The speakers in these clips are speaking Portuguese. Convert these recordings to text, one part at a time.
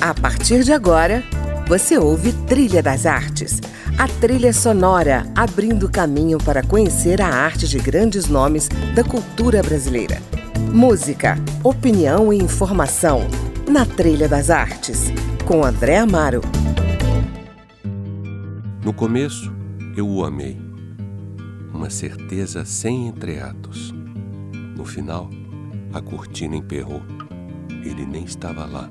A partir de agora, você ouve Trilha das Artes, a trilha sonora abrindo caminho para conhecer a arte de grandes nomes da cultura brasileira. Música, opinião e informação na Trilha das Artes, com André Amaro. No começo, eu o amei. Uma certeza sem entreatos. No final, a cortina emperrou. Ele nem estava lá.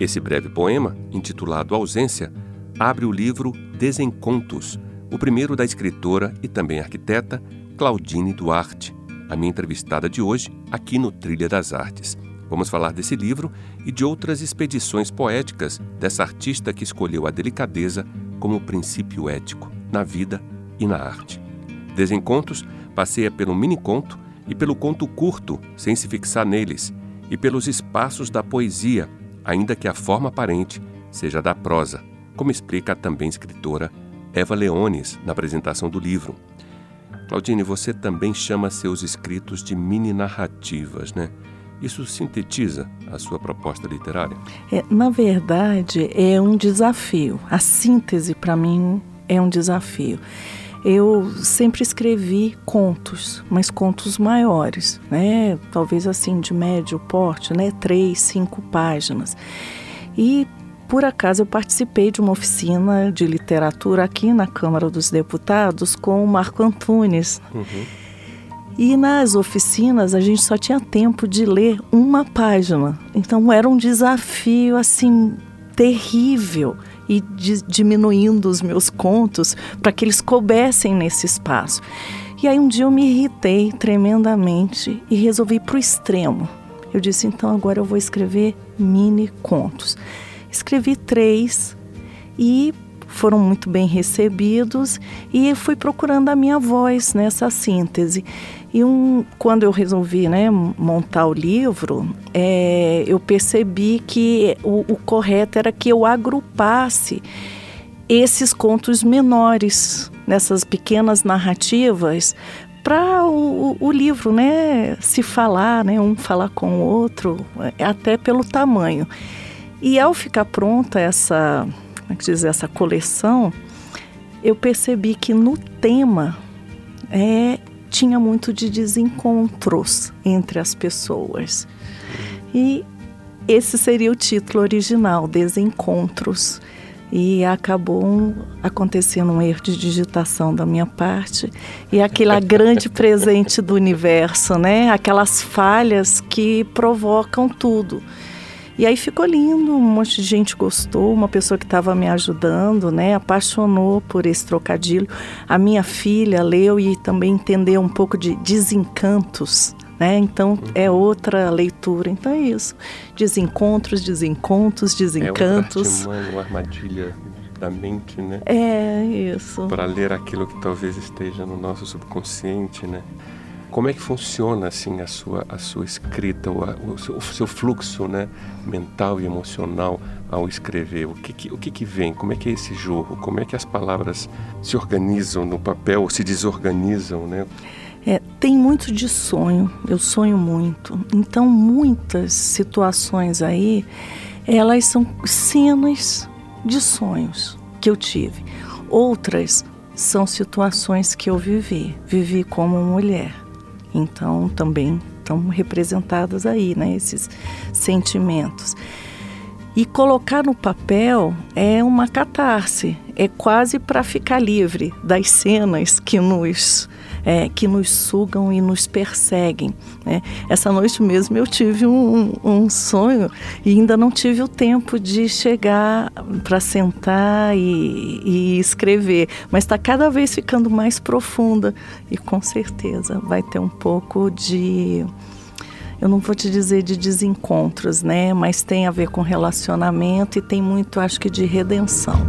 Esse breve poema, intitulado Ausência, abre o livro Desencontos, o primeiro da escritora e também arquiteta Claudine Duarte, a minha entrevistada de hoje aqui no Trilha das Artes. Vamos falar desse livro e de outras expedições poéticas dessa artista que escolheu a delicadeza como princípio ético na vida e na arte. Desencontros passeia pelo mini-conto e pelo conto curto, sem se fixar neles, e pelos espaços da poesia, ainda que a forma aparente seja da prosa, como explica a também escritora Eva Leones na apresentação do livro. Claudine, você também chama seus escritos de mini-narrativas, né? Isso sintetiza a sua proposta literária? É, na verdade, é um desafio. A síntese, para mim, é um desafio. Eu sempre escrevi contos, mas contos maiores, né? Talvez assim de médio porte, né? Três, cinco páginas. E por acaso eu participei de uma oficina de literatura aqui na Câmara dos Deputados com o Marco Antunes. Uhum. E nas oficinas a gente só tinha tempo de ler uma página. Então era um desafio assim terrível e diminuindo os meus contos para que eles coubessem nesse espaço. E aí um dia eu me irritei tremendamente e resolvi para o extremo. Eu disse, então agora eu vou escrever mini contos. Escrevi três e foram muito bem recebidos e fui procurando a minha voz nessa síntese. E um, quando eu resolvi né, montar o livro, é, eu percebi que o, o correto era que eu agrupasse esses contos menores nessas pequenas narrativas para o, o, livro né, se falar, né, um falar com o outro, até pelo tamanho. E ao ficar pronta essa, como é que diz, essa coleção, eu percebi que no tema é, tinha muito de desencontros entre as pessoas. E esse seria o título original, Desencontros. E acabou acontecendo um erro de digitação da minha parte e aquele grande presente do universo, né? Aquelas falhas que provocam tudo. E aí ficou lindo, um monte de gente gostou, uma pessoa que estava me ajudando, né, apaixonou por esse trocadilho. A minha filha leu e também entendeu um pouco de desencantos, né? Então é outra leitura. Então é isso. Desencontros, desencontros, desencantos. É uma, uma armadilha da mente, né? É isso. Para ler aquilo que talvez esteja no nosso subconsciente, né? Como é que funciona assim a sua a sua escrita, o, o, o seu, fluxo, né, mental e emocional ao escrever? O que, que o que, que vem? Como é que é esse jogo? Como é que as palavras se organizam no papel ou se desorganizam, né? É, tem muito de sonho. Eu sonho muito. Então muitas situações aí, elas são cenas de sonhos que eu tive. Outras são situações que eu vivi, vivi como mulher. Então também estão representados aí, né, esses sentimentos. E colocar no papel é uma catarse, é quase para ficar livre das cenas que nos é, que nos sugam e nos perseguem. Né? Essa noite mesmo eu tive um, um, sonho e ainda não tive o tempo de chegar para sentar e, e, escrever, mas está cada vez ficando mais profunda e com certeza vai ter um pouco de eu não vou te dizer de desencontros, né? Mas tem a ver com relacionamento e tem muito, acho que, de redenção.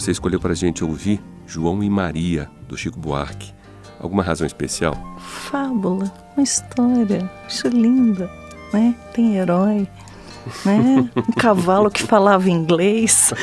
Você escolheu para a gente ouvir João e Maria, do Chico Buarque. Alguma razão especial? Fábula, uma história, acho linda, né? Tem herói, né? Um cavalo que falava inglês.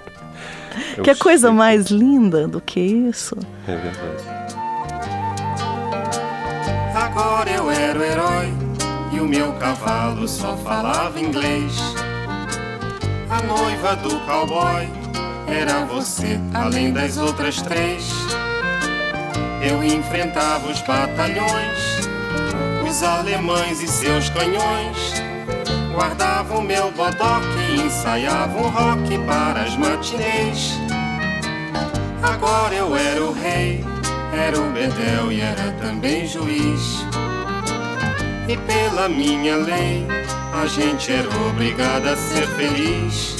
que coisa mais linda do que isso? É verdade. Agora eu era o herói e o meu cavalo só falava inglês. A noiva do cowboy era você, além das outras três. Eu enfrentava os batalhões, os alemães e seus canhões. Guardava o meu bodoque e ensaiava um rock para as matinês. Agora eu era o rei, era o bedel e era também juiz. E pela minha lei, a gente era obrigada a ser feliz.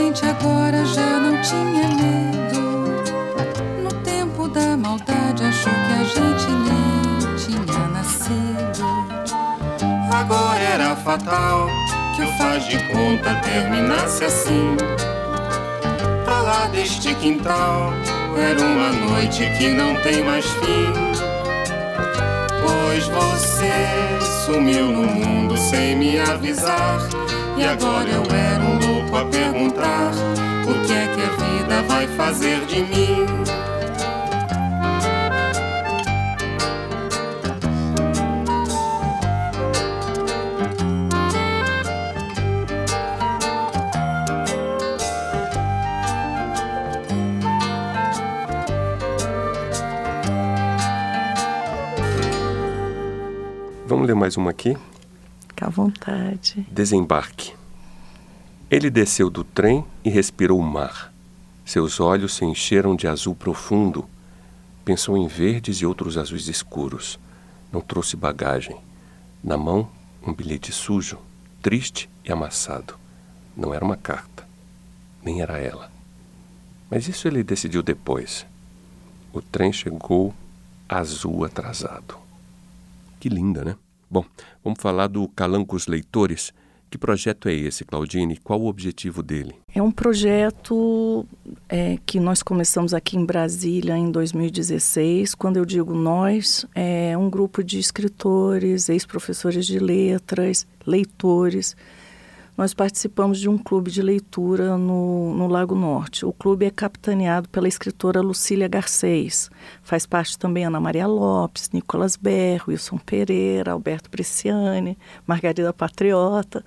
Gente agora já não tinha medo. No tempo da maldade, achou que a gente nem tinha nascido. Agora era fatal que o faz de conta terminasse assim. Pra lá deste quintal, era uma noite que não tem mais fim. Pois você sumiu no mundo sem me avisar. E agora eu era um louco a perguntar: o que é que a vida vai fazer de mim? Vamos ler mais uma aqui? Fica à vontade. Desembarque. Ele desceu do trem e respirou o mar. Seus olhos se encheram de azul profundo. Pensou em verdes e outros azuis escuros. Não trouxe bagagem. Na mão, um bilhete sujo, triste e amassado. Não era uma carta, nem era ela. Mas isso ele decidiu depois. O trem chegou azul atrasado. Que linda, né? Bom, vamos falar do Calancos Leitores. Que projeto é esse, Claudine? Qual o objetivo dele? É um projeto é, que nós começamos aqui em Brasília em 2016. Quando eu digo nós, é um grupo de escritores, ex-professores de letras, leitores. Nós participamos de um clube de leitura no, no Lago Norte. O clube é capitaneado pela escritora Lucília Garcês. Faz parte também Ana Maria Lopes, Nicolas Berro, Wilson Pereira, Alberto Bresciani, Margarida Patriota.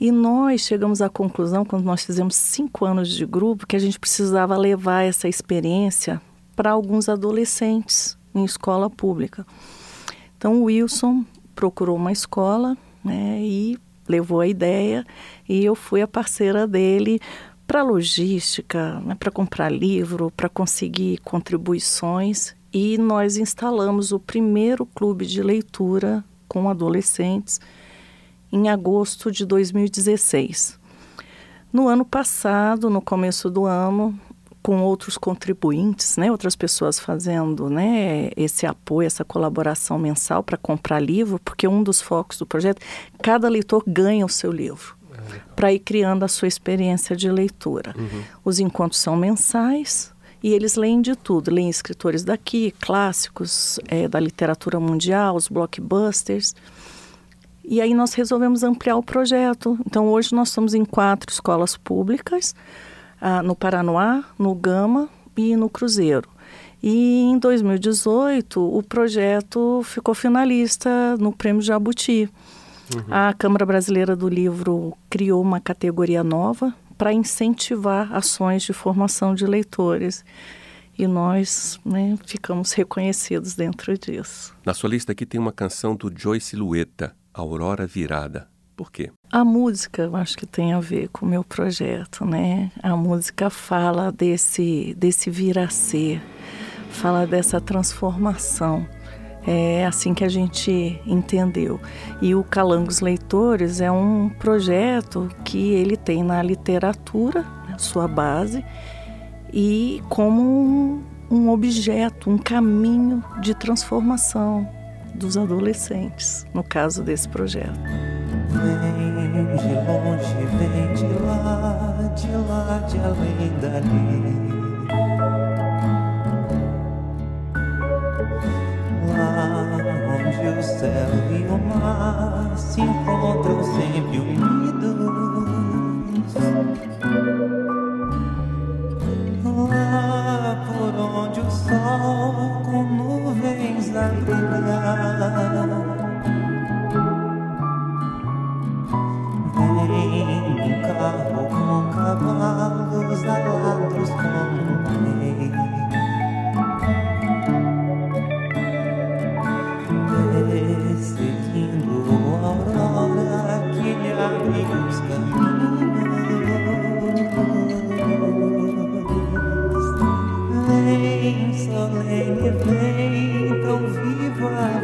E nós chegamos à conclusão, quando nós fizemos cinco anos de grupo, que a gente precisava levar essa experiência para alguns adolescentes em escola pública. Então o Wilson procurou uma escola né, e levou a ideia e eu fui a parceira dele para logística, né, para comprar livro, para conseguir contribuições e nós instalamos o primeiro clube de leitura com adolescentes em agosto de 2016. No ano passado, no começo do ano, com outros contribuintes, né, outras pessoas fazendo né, esse apoio, essa colaboração mensal para comprar livro, porque um dos focos do projeto, cada leitor ganha o seu livro para ir criando a sua experiência de leitura. Uhum. Os encontros são mensais e eles leem de tudo, leem escritores daqui, clássicos é, da literatura mundial, os blockbusters. E aí nós resolvemos ampliar o projeto. Então hoje nós estamos em quatro escolas públicas ah, no Paranoá, no Gama e no Cruzeiro. E em 2018 o projeto ficou finalista no Prêmio Jabuti. Uhum. A Câmara Brasileira do Livro criou uma categoria nova para incentivar ações de formação de leitores. E nós né, ficamos reconhecidos dentro disso. Na sua lista aqui tem uma canção do Joy Silhueta, Aurora Virada. Por quê? A música, eu acho que tem a ver com o meu projeto, né? A música fala desse, desse vir a ser, fala dessa transformação. É assim que a gente entendeu. E o Calangos Leitores é um projeto que ele tem na literatura, sua base, e como um, um objeto, um caminho de transformação dos adolescentes, no caso desse projeto. Vem de longe, vem de lá, de lá, de além dali. Lá onde o céu e o mar se encontram sempre unidos. em também tão viva.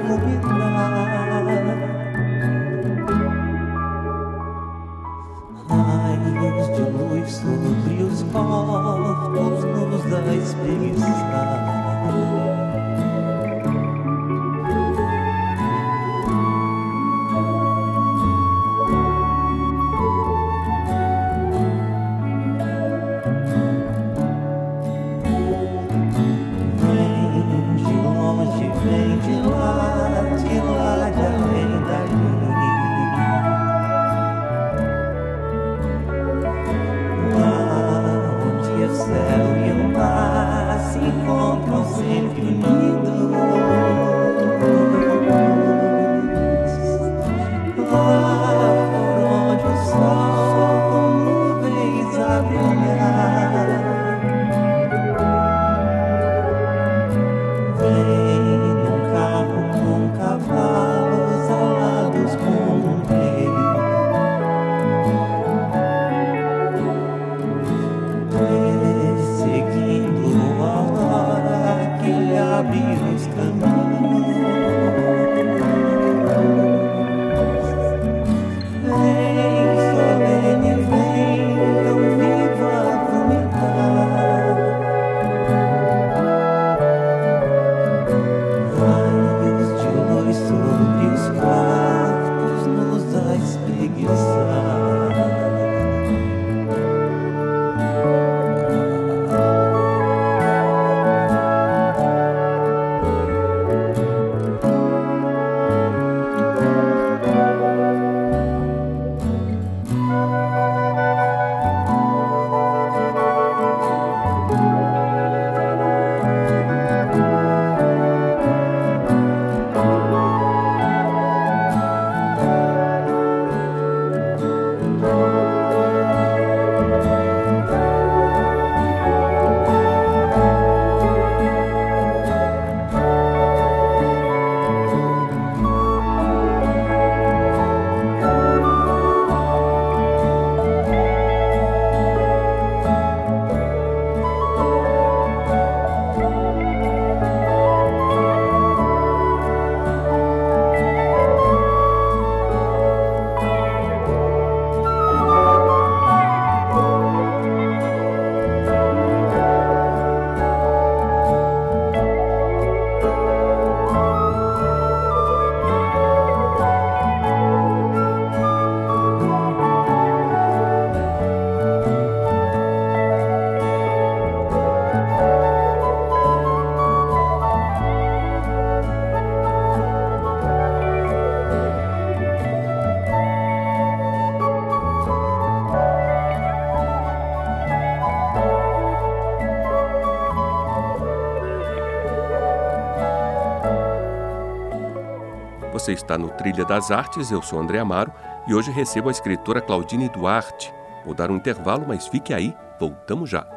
Você está no Trilha das Artes, eu sou André Amaro e hoje recebo a escritora Claudine Duarte. Vou dar um intervalo, mas fique aí, voltamos já.